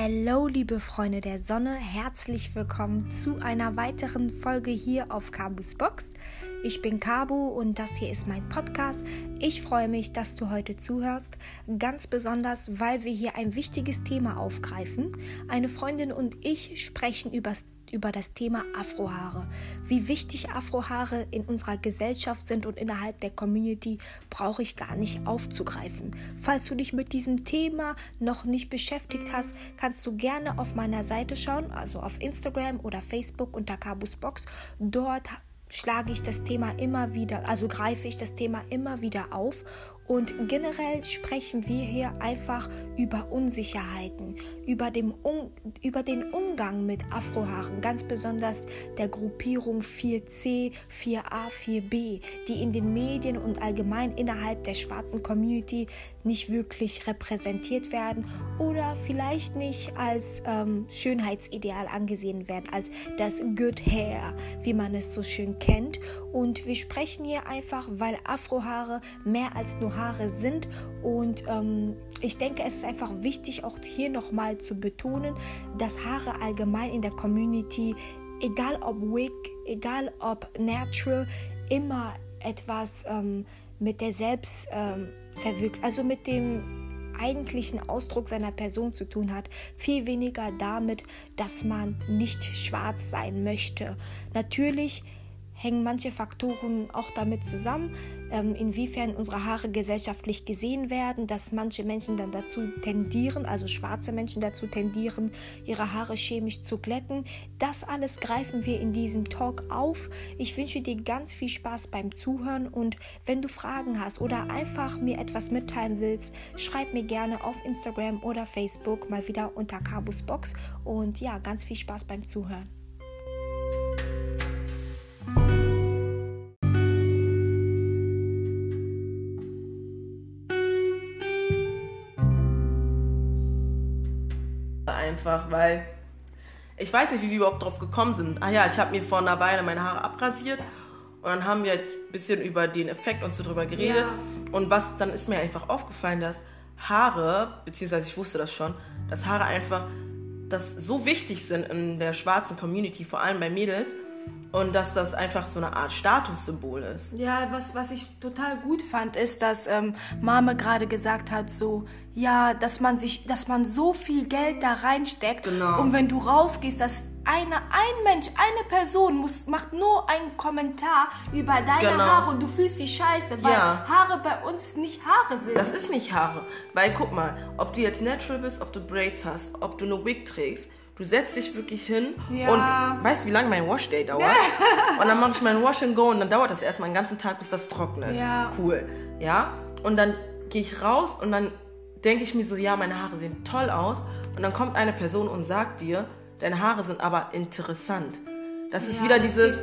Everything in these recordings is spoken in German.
Hallo, liebe Freunde der Sonne, herzlich willkommen zu einer weiteren Folge hier auf Kabus Box. Ich bin Kabu und das hier ist mein Podcast. Ich freue mich, dass du heute zuhörst, ganz besonders, weil wir hier ein wichtiges Thema aufgreifen. Eine Freundin und ich sprechen über über das Thema Afrohaare. Wie wichtig Afrohaare in unserer Gesellschaft sind und innerhalb der Community brauche ich gar nicht aufzugreifen. Falls du dich mit diesem Thema noch nicht beschäftigt hast, kannst du gerne auf meiner Seite schauen, also auf Instagram oder Facebook unter Kabus Box. Dort schlage ich das Thema immer wieder, also greife ich das Thema immer wieder auf und generell sprechen wir hier einfach über Unsicherheiten, über, dem um, über den Umgang mit Afrohaaren, ganz besonders der Gruppierung 4C, 4A, 4B, die in den Medien und allgemein innerhalb der schwarzen Community nicht wirklich repräsentiert werden oder vielleicht nicht als ähm, Schönheitsideal angesehen werden, als das Good Hair, wie man es so schön kennt. Und wir sprechen hier einfach, weil Afrohaare mehr als nur Haare sind. Und ähm, ich denke, es ist einfach wichtig, auch hier nochmal zu betonen, dass Haare allgemein in der Community, egal ob Wig, egal ob Natural, immer etwas ähm, mit der Selbstverwirklichung, ähm, also mit dem eigentlichen Ausdruck seiner Person zu tun hat, viel weniger damit, dass man nicht schwarz sein möchte. Natürlich hängen manche Faktoren auch damit zusammen, ähm, inwiefern unsere Haare gesellschaftlich gesehen werden, dass manche Menschen dann dazu tendieren, also schwarze Menschen dazu tendieren, ihre Haare chemisch zu glätten. Das alles greifen wir in diesem Talk auf. Ich wünsche dir ganz viel Spaß beim Zuhören und wenn du Fragen hast oder einfach mir etwas mitteilen willst, schreib mir gerne auf Instagram oder Facebook mal wieder unter Cabus Box und ja, ganz viel Spaß beim Zuhören. Einfach, weil ich weiß nicht, wie wir überhaupt drauf gekommen sind. Ah ja, ich habe mir vor einer Weile meine Haare abrasiert und dann haben wir ein bisschen über den Effekt und so drüber geredet. Ja. Und was, dann ist mir einfach aufgefallen, dass Haare, beziehungsweise ich wusste das schon, dass Haare einfach das so wichtig sind in der schwarzen Community, vor allem bei Mädels, und dass das einfach so eine Art Statussymbol ist. Ja, was, was ich total gut fand, ist, dass ähm, Mame gerade gesagt hat, so, ja, dass man sich, dass man so viel Geld da reinsteckt. Genau. Und wenn du rausgehst, dass eine, ein Mensch, eine Person muss, macht nur einen Kommentar über deine genau. Haare und du fühlst dich scheiße, weil ja. Haare bei uns nicht Haare sind. Das ist nicht Haare. Weil guck mal, ob du jetzt natural bist, ob du Braids hast, ob du eine Wig trägst, Du setzt dich wirklich hin ja. und weißt, wie lange mein Washday dauert. und dann mache ich mein Wash and Go und dann dauert das erstmal einen ganzen Tag, bis das trocknet. Ja. Cool. Ja. Und dann gehe ich raus und dann denke ich mir so, ja, meine Haare sehen toll aus. Und dann kommt eine Person und sagt dir, deine Haare sind aber interessant. Das ja, ist wieder dieses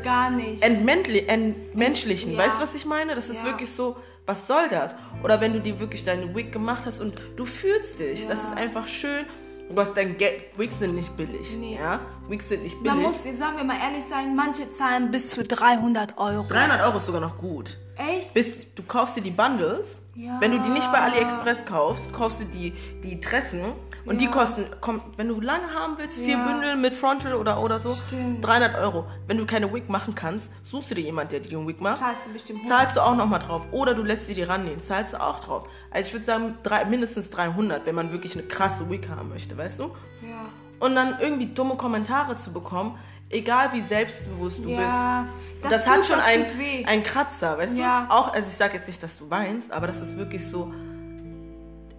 Entmenschlichen. Ja. Weißt du, was ich meine? Das ist wirklich so, was soll das? Oder wenn du dir wirklich deine Wig gemacht hast und du fühlst dich. Das ist einfach schön Du hast dein Geld. Wigs sind nicht billig. Nee. Ja? Wigs sind nicht billig. Man muss, sagen wir mal ehrlich sein, manche zahlen bis zu 300 Euro. 300 Euro ist sogar noch gut. Echt? Bis, du kaufst dir die Bundles. Ja. Wenn du die nicht bei AliExpress kaufst, kaufst du die, die Tressen und ja. die kosten, komm, wenn du lange haben willst, vier ja. Bündel mit Frontal oder, oder so, Stimmt. 300 Euro. Wenn du keine Wig machen kannst, suchst du dir jemanden, der dir einen Wig macht. Zahlst du bestimmt Zahlst du auch nochmal drauf. Oder du lässt sie dir rannehmen, zahlst du auch drauf. Also ich würde sagen, drei, mindestens 300, wenn man wirklich eine krasse Wig haben möchte, weißt du? Ja. Und dann irgendwie dumme Kommentare zu bekommen, egal wie selbstbewusst du ja, bist. Das, das hat schon einen Kratzer, weißt ja. du? Auch, also ich sage jetzt nicht, dass du weinst, aber das ist wirklich so,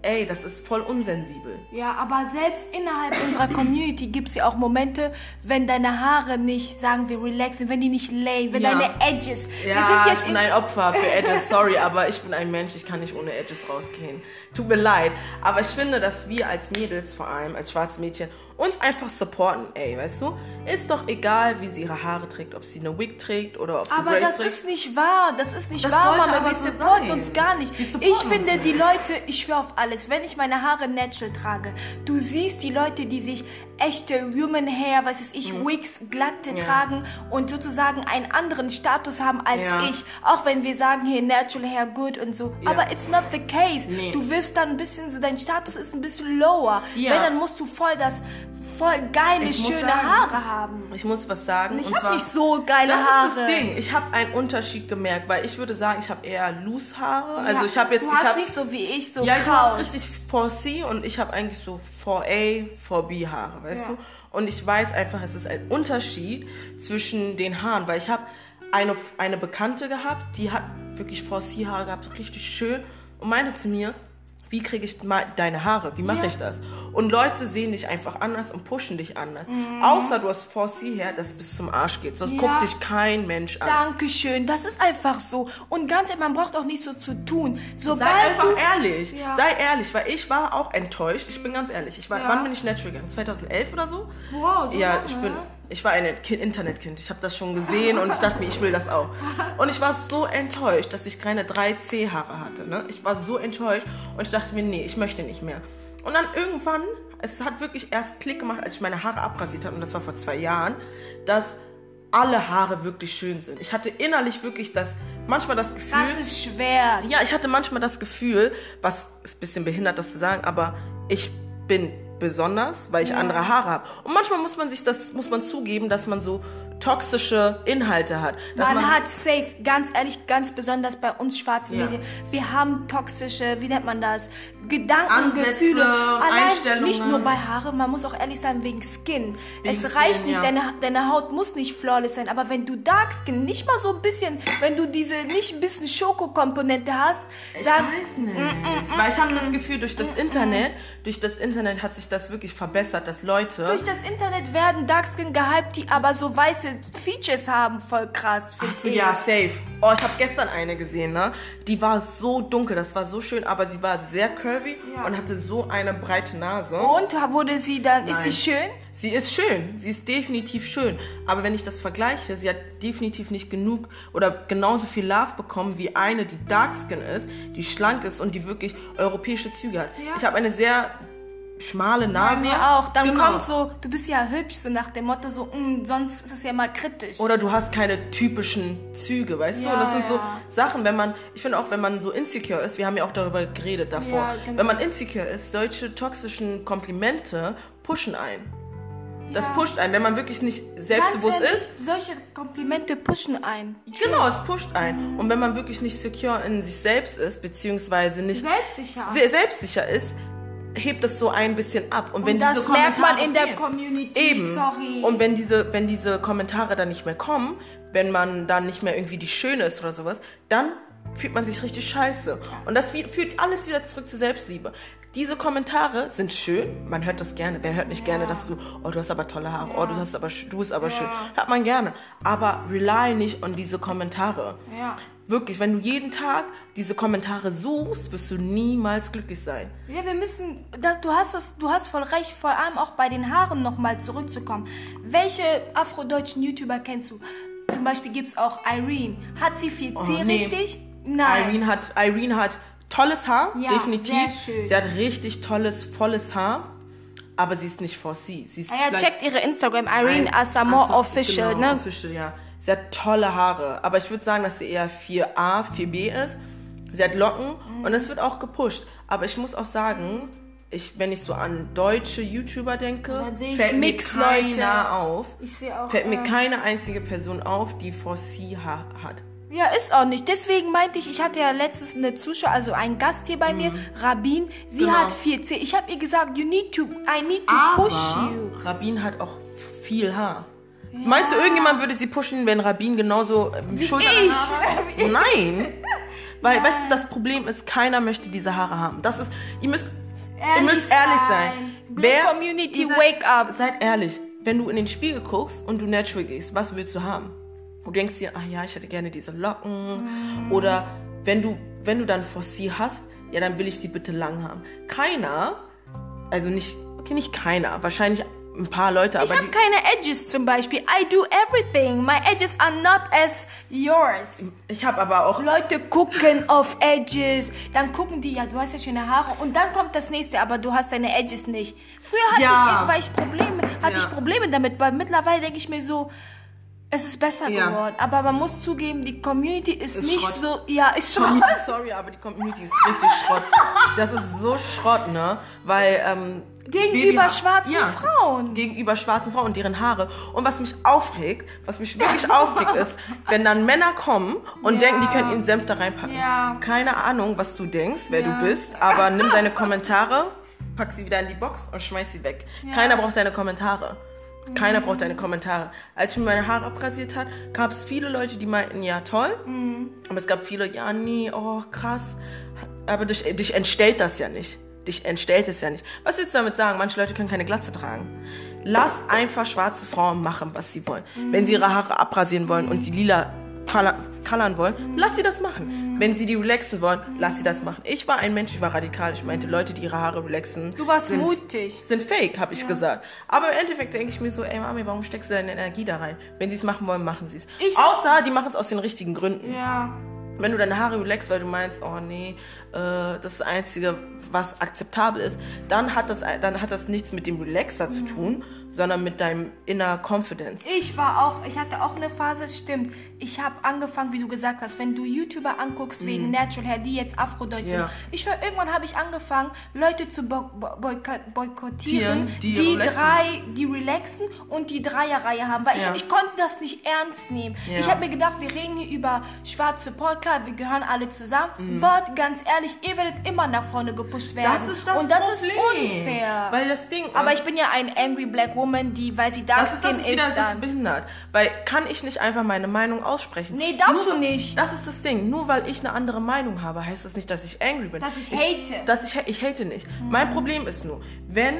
ey, das ist voll unsensibel. Ja, aber selbst innerhalb unserer Community gibt es ja auch Momente, wenn deine Haare nicht, sagen wir, relaxen, wenn die nicht layen, wenn ja. deine Edges. Ja, ich bin ein Opfer für Edges, sorry, aber ich bin ein Mensch, ich kann nicht ohne Edges rausgehen. Tut mir leid. Aber ich finde, dass wir als Mädels, vor allem als schwarze Mädchen, uns einfach supporten, ey, weißt du? Ist doch egal, wie sie ihre Haare trägt, ob sie eine Wig trägt oder ob sie Aber das trägt. ist nicht wahr, das ist nicht das wahr, Mama, wir so supporten sein. uns gar nicht. Ich finde, die Leute, ich schwöre auf alles, wenn ich meine Haare natural trage, du siehst die Leute, die sich echte Human Hair, was weiß ich, Mhm. Wigs, glatte tragen und sozusagen einen anderen Status haben als Ja. ich. Auch wenn wir sagen hier Natural Hair good und so. Ja. Aber it's not the case. Nee. Du wirst dann ein bisschen so, dein Status ist ein bisschen lower. Ja. Wenn, dann musst du voll das, voll geile, Ich muss schöne sagen, Haare haben. Ich muss was sagen. Ich habe nicht so geile das Haare. ist das Ding. Ich habe einen Unterschied gemerkt, weil ich würde sagen, ich habe eher loose Haare. Also Ja, ich habe jetzt, du ich hast habe nicht so wie ich, so ja, ich kraus. habe richtig 4C und ich habe eigentlich so 4A, 4B Haare, weißt Ja. du? Und ich weiß einfach, es ist ein Unterschied zwischen den Haaren, weil ich habe eine, eine Bekannte gehabt, die hat wirklich 4C Haare gehabt, richtig schön und meinte zu mir, wie kriege ich mal deine Haare? Wie mache Ja. ich das? Und Leute sehen dich einfach anders und pushen dich anders. Mhm. Außer du hast 4C her, das bis zum Arsch geht. Sonst Ja. guckt dich kein Mensch an. Dankeschön, das ist einfach so. Und ganz ehrlich, man braucht auch nicht so zu tun. Sei Sobald einfach du... ehrlich. Ja. Sei ehrlich, weil ich war auch enttäuscht. Ich bin ganz ehrlich. Ich war. Wann bin ich natural gegangen? 2011 oder so? Wow, so Ja, lange? ich bin. Ich war ein Kind, Internetkind. Ich habe das schon gesehen und ich dachte mir, ich will das auch. Und ich war so enttäuscht, dass ich keine 3C-Haare hatte. Ne? Ich war so enttäuscht und ich dachte mir, nee, ich möchte nicht mehr. Und dann irgendwann, es hat wirklich erst Klick gemacht, als ich meine Haare abrasiert habe, und das war vor zwei Jahren, dass alle Haare wirklich schön sind. Ich hatte innerlich wirklich das, manchmal das Gefühl. Das ist schwer. Ja, ich hatte manchmal das Gefühl, was ist ein bisschen behindert, das zu sagen, aber ich bin besonders, weil ich andere Haare habe. Und manchmal muss man sich das, muss man zugeben, dass man so toxische Inhalte hat. Dass Man, hat safe, ganz ehrlich, ganz besonders bei uns schwarzen Ja. Medien. Wir haben toxische, wie nennt man das? Gedanken, Ansätze, Gefühle. Allein nicht nur bei Haare, man muss auch ehrlich sein, wegen Skin. Wegen es reicht Skin, nicht, ja. deine, deine Haut muss nicht flawless sein, aber wenn du Dark Skin, nicht mal so ein bisschen, wenn du diese nicht ein bisschen Schokokomponente hast, sag, weiß nicht. Weil ich habe das Gefühl, durch das Internet, durch das Internet hat sich das wirklich verbessert, dass Leute. durch das Internet werden Dark Skin gehypt, die aber so weiße Features haben, voll krass. Ach find so, ich. ja, safe. Oh, ich habe gestern eine gesehen, ne? Die war so dunkel, das war so schön, aber sie war sehr curvy Ja. und hatte so eine breite Nase. Und wurde sie dann, ist Nein. sie schön? Sie ist schön, sie ist definitiv schön. Aber wenn ich das vergleiche, sie hat definitiv nicht genug oder genauso viel Love bekommen wie eine, die dark skin ist, die schlank ist und die wirklich europäische Züge hat. Ja. Ich habe eine sehr schmale Bei Nase. mir auch. Dann Genau. kommt so, du bist ja hübsch, so nach dem Motto, so, mm, sonst ist es ja mal kritisch. Oder du hast keine typischen Züge, weißt du? Ja, Und das sind so ja. Sachen, wenn man, ich finde auch, wenn man so insecure ist, wir haben ja auch darüber geredet davor, Ja, genau. wenn man insecure ist, solche toxischen Komplimente pushen ein. Das pusht einen, wenn man wirklich nicht selbstbewusst ehrlich, ist. Solche Komplimente pushen ein. Genau, es pusht einen. Und wenn man wirklich nicht secure in sich selbst ist, beziehungsweise nicht Selbstsicher. sehr selbstsicher ist, hebt es so ein bisschen ab. Und, wenn Und das diese merkt man Kommentare in der fehlen- Community. Eben. Sorry. Und wenn diese, wenn diese Kommentare dann nicht mehr kommen, wenn man dann nicht mehr irgendwie die Schöne ist oder sowas, dann fühlt man sich richtig scheiße. Und das führt alles wieder zurück zur Selbstliebe. Diese Kommentare sind schön, man hört das gerne. Wer hört nicht gerne, dass du, oh, du hast aber tolle Haare, oh, du hast aber, du bist aber schön. Hört man gerne. Aber rely nicht on diese Kommentare. Ja. Wirklich, wenn du jeden Tag diese Kommentare suchst, wirst du niemals glücklich sein. Ja, wir müssen, du hast das, du hast voll recht, vor allem auch bei den Haaren nochmal zurückzukommen. Welche afrodeutschen YouTuber kennst du? Zum Beispiel gibt es auch Irene. Hat sie 4C Oh, nee. richtig? Nein. Irene hat, Irene hat tolles Haar, Ja, definitiv. sehr schön. Sie hat richtig tolles, volles Haar, aber sie ist nicht 4C. Sie ist Ah ja, vielleicht checkt ihre Instagram, Irene Asamoah Asa- Official, genau, ne? Official, ja. Sie hat tolle Haare, aber ich würde sagen, dass sie eher 4A, 4B ist. Sie hat Locken Mhm. und es wird auch gepusht. Aber ich muss auch sagen, ich, wenn ich so an deutsche YouTuber denke, fällt mir keiner auf. Ich sehe auch. Fällt mir äh, keine einzige Person auf, die 4C ha hat. Ja, ist auch nicht. Deswegen meinte ich, ich hatte ja letztens eine Zuschauer, also einen Gast hier bei mir, Rabin. Sie Genau. hat 4C. Ich habe ihr gesagt, you need to, I need to push you. Rabin hat auch viel Haar. Meinst du, irgendjemand würde sie pushen, wenn Rabin genauso ähm, Schultern ich. Haare? Nein. Weil, weißt du, das Problem ist, keiner möchte diese Haare haben. Das ist, ihr müsst ihr müsst ehrlich sein. Black Community, ihr seid- wake up. Seid ehrlich. Wenn du in den Spiegel guckst und du natural gehst, was willst du haben? Du denkst dir, ach ja, ich hätte gerne diese Locken. Oder wenn du, wenn du dann 4C hast, ja, dann will ich die bitte lang haben. Keiner, also nicht, okay, nicht keiner, wahrscheinlich ein paar Leute, ich aber habe keine Edges zum Beispiel. I do everything. My edges are not as yours. Ich habe aber auch. Leute gucken auf Edges. Dann gucken die, ja, du hast ja schöne Haare. Und dann kommt das nächste, aber du hast deine Edges nicht. Früher hatte Ja. ich, ich Probleme, hatte Ja. ich Probleme damit, weil mittlerweile denke ich mir so, es ist besser Ja. geworden. Aber man muss zugeben, die Community ist, Ist nicht Schrott. so, ja, ist Schrott. Sorry, aber die Community ist richtig Schrott. Das ist so Schrott, ne? Weil, ähm. Gegenüber schwarzen Frauen. Gegenüber schwarzen Frauen und deren Haare. Und was mich aufregt, was mich wirklich aufregt, ist, wenn dann Männer kommen und Ja. denken, die können ihren Senf da reinpacken. Ja. Keine Ahnung, was du denkst, wer Ja. du bist, aber nimm deine Kommentare, pack sie wieder in die Box und schmeiß sie weg. Keiner braucht deine Kommentare. Keiner braucht deine Kommentare. Als ich mir meine Haare abrasiert hat, gab es viele Leute, die meinten, ja toll. Aber es gab viele, ja nee, oh krass. Aber dich, dich entstellt das ja nicht. Dich entstellt es ja nicht. Was willst du damit sagen? Manche Leute können keine Glatze tragen. Lass einfach schwarze Frauen machen, was sie wollen. Wenn sie ihre Haare abrasieren wollen und sie lila color- coloren wollen, lass sie das machen. Wenn sie die relaxen wollen, lass sie das machen. Ich war ein Mensch, ich war radikal. Ich meinte, Leute, die ihre Haare relaxen, Du warst sind, mutig. sind fake, habe ich gesagt. Aber im Endeffekt denke ich mir so, ey Mami, warum steckst du deine Energie da rein? Wenn sie es machen wollen, machen sie es. Außer, die machen es aus den richtigen Gründen. Ja. Wenn du deine Haare relaxst, weil du meinst, oh nee, das ist das Einzige, was akzeptabel ist, dann hat das, dann hat das nichts mit dem Relaxer zu tun, sondern mit deinem inner Confidence. Ich war auch, ich hatte auch eine Phase, es stimmt. Ich habe angefangen, wie du gesagt hast, wenn du YouTuber anguckst wegen Natural Hair, die jetzt Afrodeutsch sind. Mhm. Ja. Ich war, irgendwann habe ich angefangen, Leute zu bo bo boykott- boykottieren, Die die, relaxen. drei, die relaxen und die Dreierreihe haben, weil Ja. ich, ich konnte das nicht ernst nehmen. Ja. Ich habe mir gedacht, wir reden hier über schwarze klar, wir gehören alle zusammen, but ganz ehrlich, ihr werdet immer nach vorne gepusht werden. und das ist unfair. Weil das Ding aber ist- ich bin ja ein angry black woman, die, weil sie das, dark ist- das skin ist wieder ist, das dann. behindert. Weil kann ich nicht einfach meine Meinung aussprechen? Nee, darfst Nur- du nicht. Das ist das Ding. Nur weil ich eine andere Meinung habe, heißt das nicht, dass ich angry bin. Dass ich hate. Dass ich, ich hate nicht. Mein Problem ist nur, wenn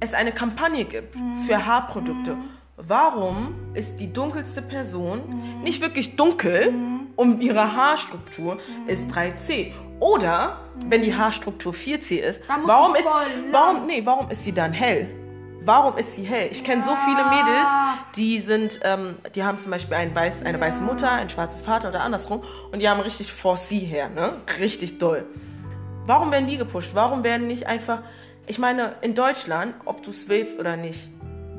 es eine Kampagne gibt für Haarprodukte, warum ist die dunkelste Person nicht wirklich dunkel um ihre Haarstruktur ist 3C? Oder wenn die Haarstruktur 4C ist, warum ist, lang. warum, nee, warum ist sie dann hell? Warum ist sie hell? Ich kenne so viele Mädels, die sind, ähm, die haben zum Beispiel einen weiß, eine weiße Mutter, einen schwarzen Vater oder andersrum und die haben richtig 4C her, ne? Richtig doll. Warum werden die gepusht? Warum werden nicht einfach, ich meine, in Deutschland, ob du es willst oder nicht,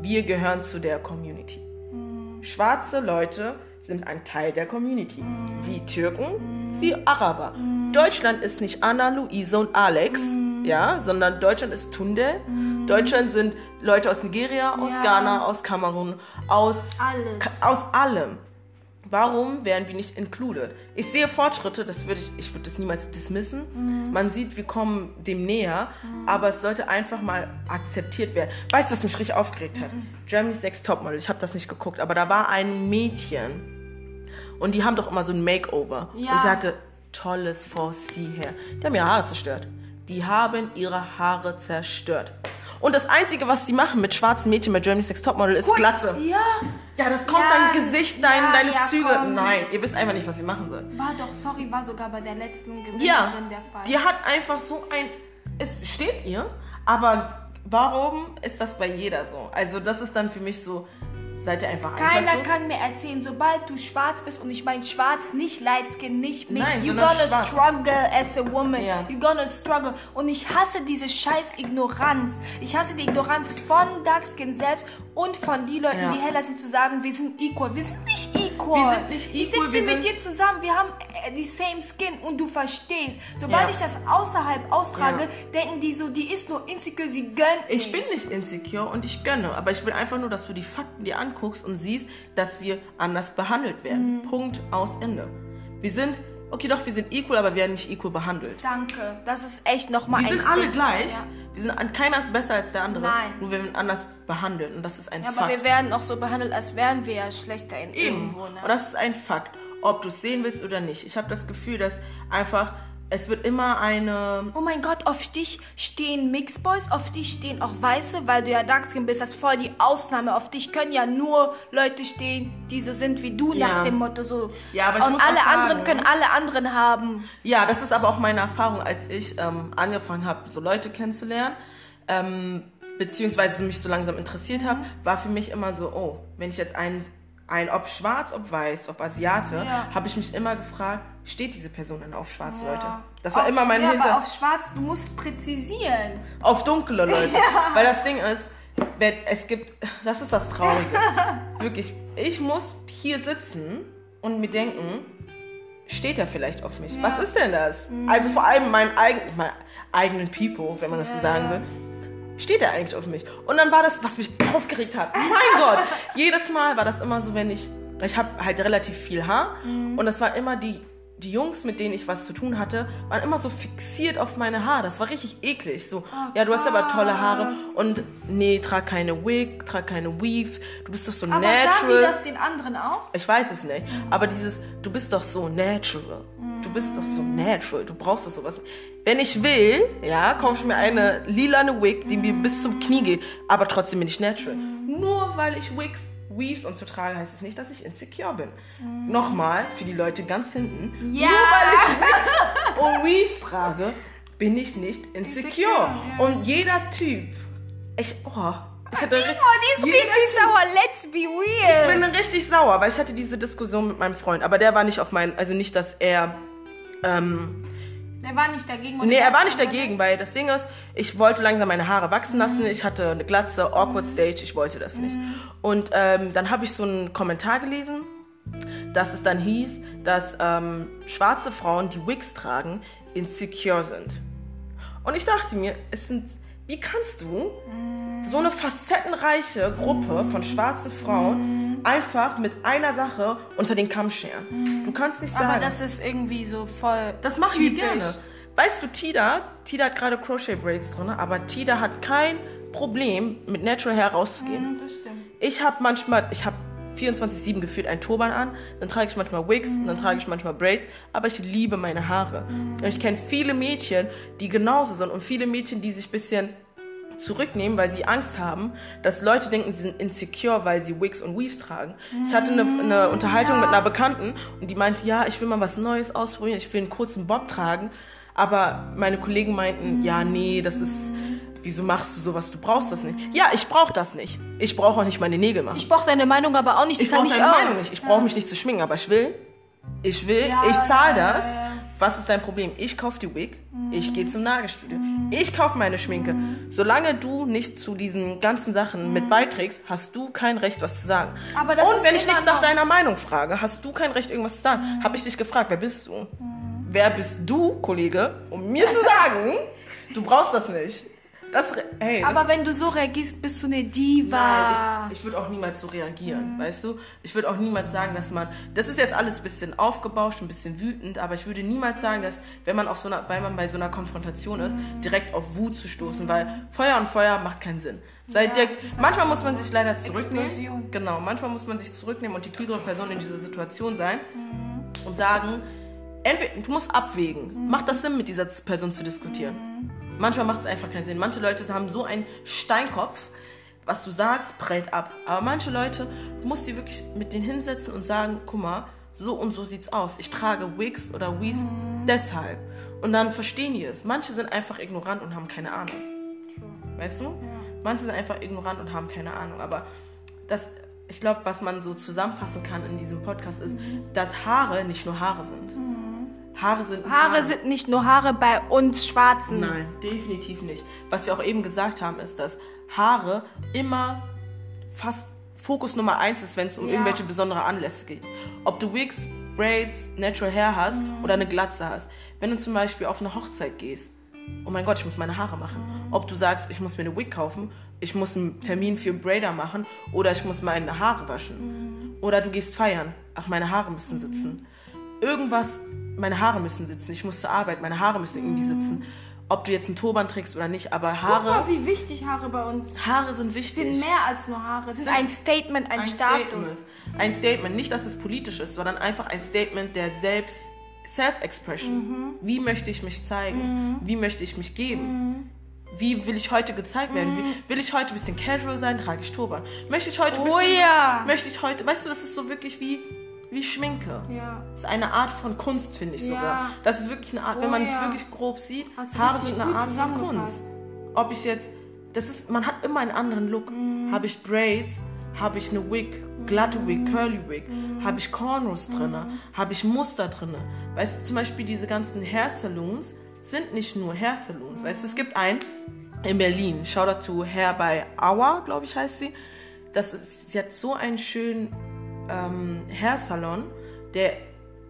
wir gehören zu der Community. Schwarze Leute sind ein Teil der Community. Wie Türken, wie Araber. Deutschland ist nicht Anna, Luise und Alex, ja, sondern Deutschland ist Tunde. Deutschland sind Leute aus Nigeria, aus Ja. Ghana, aus Kamerun, aus, Alles. Aus allem. Warum werden wir nicht included? Ich sehe Fortschritte, das würde ich, ich würde das niemals dismissen. Man sieht, wir kommen dem näher, aber es sollte einfach mal akzeptiert werden. Weißt du, was mich richtig aufgeregt hat? Germany's Next Topmodel, ich habe das nicht geguckt, aber da war ein Mädchen und die haben doch immer so ein Makeover. Ja. Und sie hatte tolles 4C Hair. Die haben ihre Haare zerstört. Die haben ihre Haare zerstört. Und das Einzige, was die machen mit schwarzen Mädchen bei Germany's Next Topmodel ist Glatze. Ja, Ja, das kommt Ja, dein Gesicht, dein, ja, deine ja, Züge. komm. Nein, ihr wisst einfach nicht, was sie machen soll. war doch, sorry, war sogar bei der letzten Gewinnerin Ja, der Fall. die hat einfach so ein. Es steht ihr, aber warum ist das bei jeder so? Also, das ist dann für mich so. Seid ihr einfach Keiner kann mir erzählen, sobald du schwarz bist, und ich meine schwarz, nicht light skin, nicht mix, Nein, you're sondern gonna schwarz. struggle as a woman. Ja. You're gonna struggle. Und ich hasse diese scheiß Ignoranz. Ich hasse die Ignoranz von Dark Skin selbst und von die Leuten, Ja. die heller sind, zu sagen, wir sind equal. Wir sind nicht equal. Wir sind nicht Ich equal, sitze wir mit dir zusammen, wir haben äh, die same skin und du verstehst. Sobald Ja. ich das außerhalb austrage, Ja. denken die so, die ist nur insecure, sie gönnt Ich bin nicht insecure und ich gönne, aber ich will einfach nur, dass du die Fakten dir anguckst und siehst, dass wir anders behandelt werden. Punkt aus Ende. Wir sind, okay, doch, wir sind equal, aber wir werden nicht equal behandelt. Danke, das ist echt nochmal Wir ein sind alle gleich. Ja. Wir sind, an- keiner ist besser als der andere. Nein. Nur wir werden anders behandelt und das ist ein Ja, aber Fakt. wir werden auch so behandelt, als wären wir ja schlechter in Eben. irgendwo. Ne? Und das ist ein Fakt, ob du es sehen willst oder nicht. Ich habe das Gefühl, dass einfach, es wird immer eine... Oh mein Gott, auf dich stehen Mixed Boys, auf dich stehen auch Weiße, weil du ja Darkskin bist, das ist voll die Ausnahme. Auf dich können ja nur Leute stehen, die so sind wie du, Ja. nach dem Motto so. Ja, aber ich Und muss alle sagen- anderen können alle anderen haben. Ja, das ist aber auch meine Erfahrung, als ich ähm, angefangen habe, so Leute kennenzulernen. Ähm, beziehungsweise mich so langsam interessiert habe, war für mich immer so, oh, wenn ich jetzt einen, ein ob schwarz, ob weiß, ob Asiate, Ja. habe ich mich immer gefragt, steht diese Person denn auf schwarze Leute? Ja. Das war Auf- immer mein ja, Hinter... aber auf schwarz, du musst präzisieren. auf dunkle Leute. Weil das Ding ist, es gibt, das ist das Traurige. Wirklich, ich muss hier sitzen und mir denken, steht er vielleicht auf mich? Was ist denn das? Also vor allem meinem eigenen, eigenen People, wenn man das so sagen will. Steht er eigentlich auf mich? Und dann war das, was mich aufgeregt hat. Mein Gott! Jedes Mal war das immer so, wenn ich, ich habe halt relativ viel Haar und das war immer die, die Jungs, mit denen ich was zu tun hatte, waren immer so fixiert auf meine Haare. Das war richtig eklig. So, ja, du hast aber tolle Haare und nee, trag keine Wig, trag keine Weave, du bist doch so Aber sagen die natural. das den anderen auch? Ich weiß es nicht. Aber dieses, du bist doch so natural. Du bist doch so natural. Du brauchst doch sowas. Wenn ich will, ja, kaufe ich mir eine lilane Wig, die mir bis zum Knie geht. Aber trotzdem bin ich natural. Nur weil ich Wigs, Weaves und so trage, heißt es nicht, dass ich insecure bin. Nochmal, für die Leute ganz hinten. Ja. Nur weil ich Wigs und Weaves trage, bin ich nicht insecure. Insecure, ja. Und jeder Typ, ich, oh, ich hatte die ist richtig Typ- sauer. Let's be real. ich bin richtig sauer, weil ich hatte diese Diskussion mit meinem Freund, aber der war nicht auf meinen, also nicht, dass er, ähm, Der war nicht dagegen. nee, er war nicht dagegen, weil das Ding ist, ich wollte langsam meine Haare wachsen lassen, ich hatte eine Glatze, awkward stage, ich wollte das nicht. Und ähm, dann habe ich so einen Kommentar gelesen, dass es dann hieß, dass ähm, schwarze Frauen, die Wigs tragen, insecure sind. Und ich dachte mir, es sind, wie kannst du so eine facettenreiche Gruppe von schwarzen Frauen einfach mit einer Sache unter den Kamm scheren? Du kannst nicht sagen. Aber das ist irgendwie so voll. Das machen die gerne. Weißt du, Tida, Tida hat gerade Crochet Braids drin, aber Tida hat kein Problem, mit Natural Hair rauszugehen. Hm, Das stimmt. Ich habe manchmal, ich habe 24-7 gefühlt ein Turban an, dann trage ich manchmal Wigs, dann trage ich manchmal Braids, aber ich liebe meine Haare. Und ich kenne viele Mädchen, die genauso sind und viele Mädchen, die sich ein bisschen zurücknehmen, weil sie Angst haben, dass Leute denken, sie sind insecure, weil sie Wigs und Weaves tragen. Ich hatte eine, eine Unterhaltung mit einer Bekannten und die meinte, ja, ich will mal was Neues ausprobieren, ich will einen kurzen Bob tragen, aber meine Kollegen meinten, ja, nee, das ist, wieso machst du sowas, du brauchst das nicht. Ja, ich brauche das nicht. Ich brauche auch nicht meine Nägel machen. Ich brauche deine Meinung aber auch nicht. Die Ich brauche deine auch. Meinung nicht. Ich brauche mich nicht zu schminken, aber ich will. Ich will, Ja, ich zahle ja, das. Was ist dein Problem? Ich kaufe die Wig, ich gehe zum Nagelstudio. Ich kaufe meine Schminke. Solange du nicht zu diesen ganzen Sachen mit beiträgst, hast du kein Recht, was zu sagen. Aber das Und ist wenn ich dich nach deiner Meinung frage, hast du kein Recht, irgendwas zu sagen. Habe ich dich gefragt, wer bist du? Wer bist du, Kollege, um mir zu sagen, du brauchst das nicht. Das, hey, das Aber wenn du so reagierst, bist du eine Diva. Nein, ich, ich würde auch niemals so reagieren, weißt du? Ich würde auch niemals sagen, dass man, das ist jetzt alles ein bisschen aufgebauscht, ein bisschen wütend, aber ich würde niemals sagen, dass, wenn man auf so einer, weil man bei so einer Konfrontation ist, direkt auf Wut zu stoßen, weil Feuer und Feuer macht keinen Sinn. Seid Ja, ihr, manchmal muss man sich leider zurücknehmen. Explosion. Genau, manchmal muss man sich zurücknehmen und die klügere Person in dieser Situation sein und sagen, entweder du musst abwägen, macht das Sinn, mit dieser Person zu diskutieren? Manchmal macht es einfach keinen Sinn. Manche Leute haben so einen Steinkopf, was du sagst, prellt ab. Aber manche Leute, du musst die wirklich mit denen hinsetzen und sagen, guck mal, so und so sieht's aus. Ich trage Wigs oder Weaves deshalb. Und dann verstehen die es. Manche sind einfach ignorant und haben keine Ahnung. Weißt du? Manche sind einfach ignorant und haben keine Ahnung. Aber das, ich glaube, was man so zusammenfassen kann in diesem Podcast ist, dass Haare nicht nur Haare sind. Haare sind nicht Haare sind nicht nur Haare bei uns Schwarzen. Nein, definitiv nicht. Was wir auch eben gesagt haben, ist, dass Haare immer fast Fokus Nummer eins ist, wenn es um Ja. irgendwelche besondere Anlässe geht. Ob du Wigs, Braids, Natural Hair hast Mhm. oder eine Glatze hast. Wenn du zum Beispiel auf eine Hochzeit gehst, oh mein Gott, ich muss meine Haare machen. Mhm. Ob du sagst, ich muss mir eine Wig kaufen, ich muss einen Termin für einen Braider machen oder ich muss meine Haare waschen. Mhm. Oder du gehst feiern, ach, meine Haare müssen sitzen. Irgendwas, meine Haare müssen sitzen. Ich muss zur Arbeit, meine Haare müssen irgendwie sitzen. Ob du jetzt einen Turban trägst oder nicht, aber Guck mal, Haare, wie wichtig Haare bei uns sind. Haare sind wichtig. mehr als nur Haare. Es ist ein Statement, ein, ein Status. Statement. Ein Statement, nicht, dass es politisch ist, sondern einfach ein Statement der Selbst Self-Expression. Mhm. Wie möchte ich mich zeigen? Wie möchte ich mich geben? Wie will ich heute gezeigt werden? Mhm. Wie, will ich heute ein bisschen casual sein? Trage ich Turban. Möchte ich heute Oh bisschen, ja. möchte ich heute, weißt du, das ist so wirklich wie, wie Schminke. Ja. Das ist eine Art von Kunst, finde ich Ja. sogar. Das ist wirklich eine Art, wenn Oh man es ja. wirklich grob sieht, Hast Haare sind eine Art von. Kunst. Ob ich jetzt das ist, man hat immer einen anderen Look. Mhm. Habe ich Braids, habe ich eine Wig, glatte Wig, curly Wig, mhm. habe ich Cornrows drin, mhm. habe ich Muster drin. Weißt du, zum Beispiel diese ganzen Hair Saloons sind nicht nur Hair Saloons. Weißt du, es gibt einen in Berlin, schau dazu, Hair by Hour, glaube ich heißt sie. Das ist, sie hat so einen schönen ähm, Hair Salon, der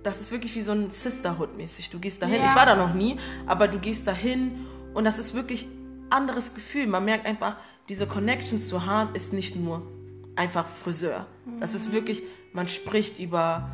das ist wirklich wie so ein Sisterhood-mäßig. Du gehst dahin, ja. ich war da noch nie, aber du gehst dahin und das ist wirklich anderes Gefühl. Man merkt einfach, diese Connection zu Haaren ist nicht nur einfach Friseur. Das ist wirklich, man spricht über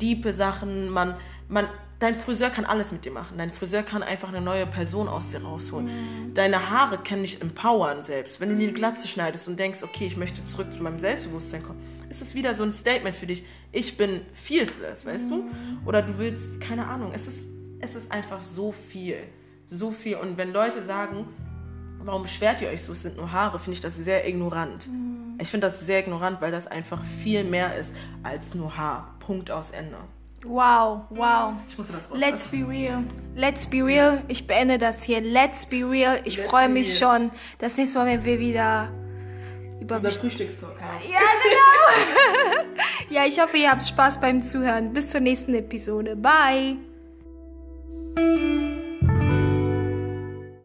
diepe Sachen, man, man, dein Friseur kann alles mit dir machen. Dein Friseur kann einfach eine neue Person aus dir rausholen. Deine Haare können dich empowern selbst. Wenn du dir eine Glatze schneidest und denkst, okay, ich möchte zurück zu meinem Selbstbewusstsein kommen, ist es wieder so ein Statement für dich. Ich bin fierceless, weißt du? Oder du willst, keine Ahnung, es ist, es ist einfach so viel. So viel. Und wenn Leute sagen, warum beschwert ihr euch so, es sind nur Haare, finde ich das sehr ignorant. Mhm. Ich finde das sehr ignorant, weil das einfach viel mehr ist als nur Haar. Punkt aus Ende. Wow, wow. Ich musste das Let's be real. Let's be real. Ich beende das hier. Let's be real. Ich freue mich schon. Das nächste Mal, wenn wir wieder über, über Frühstückstalk haben. Ja, genau. ja, ich hoffe, ihr habt Spaß beim Zuhören. Bis zur nächsten Episode. Bye.